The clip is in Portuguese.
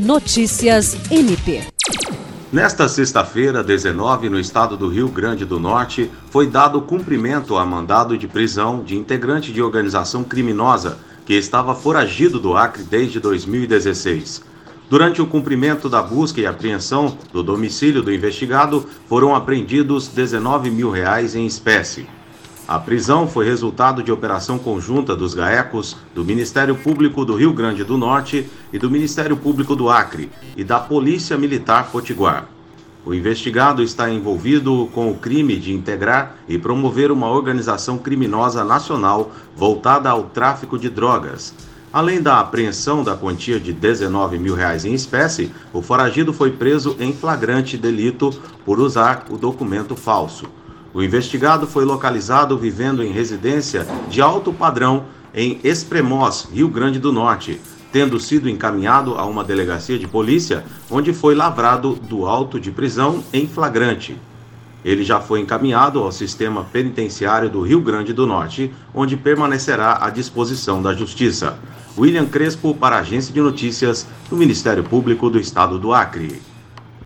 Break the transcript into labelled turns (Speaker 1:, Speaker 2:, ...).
Speaker 1: Notícias MP.
Speaker 2: Nesta sexta-feira, 19, no estado do Rio Grande do Norte, foi dado cumprimento a mandado de prisão de integrante de organização criminosa que estava foragido do Acre desde 2016. Durante o cumprimento da busca e apreensão do domicílio do investigado, foram apreendidos 19 mil reais em espécie. A prisão foi resultado de operação conjunta dos GAECOS, do Ministério Público do Rio Grande do Norte e do Ministério Público do Acre e da Polícia Militar Potiguar. O investigado está envolvido com o crime de integrar e promover uma organização criminosa nacional voltada ao tráfico de drogas. Além da apreensão da quantia de 19 mil reais em espécie, o foragido foi preso em flagrante delito por usar o documento falso. O investigado foi localizado vivendo em residência de alto padrão em Espremós, Rio Grande do Norte, tendo sido encaminhado a uma delegacia de polícia, onde foi lavrado do auto de prisão em flagrante. Ele já foi encaminhado ao sistema penitenciário do Rio Grande do Norte, onde permanecerá à disposição da Justiça. William Crespo, para a Agência de Notícias do Ministério Público do Estado do Acre.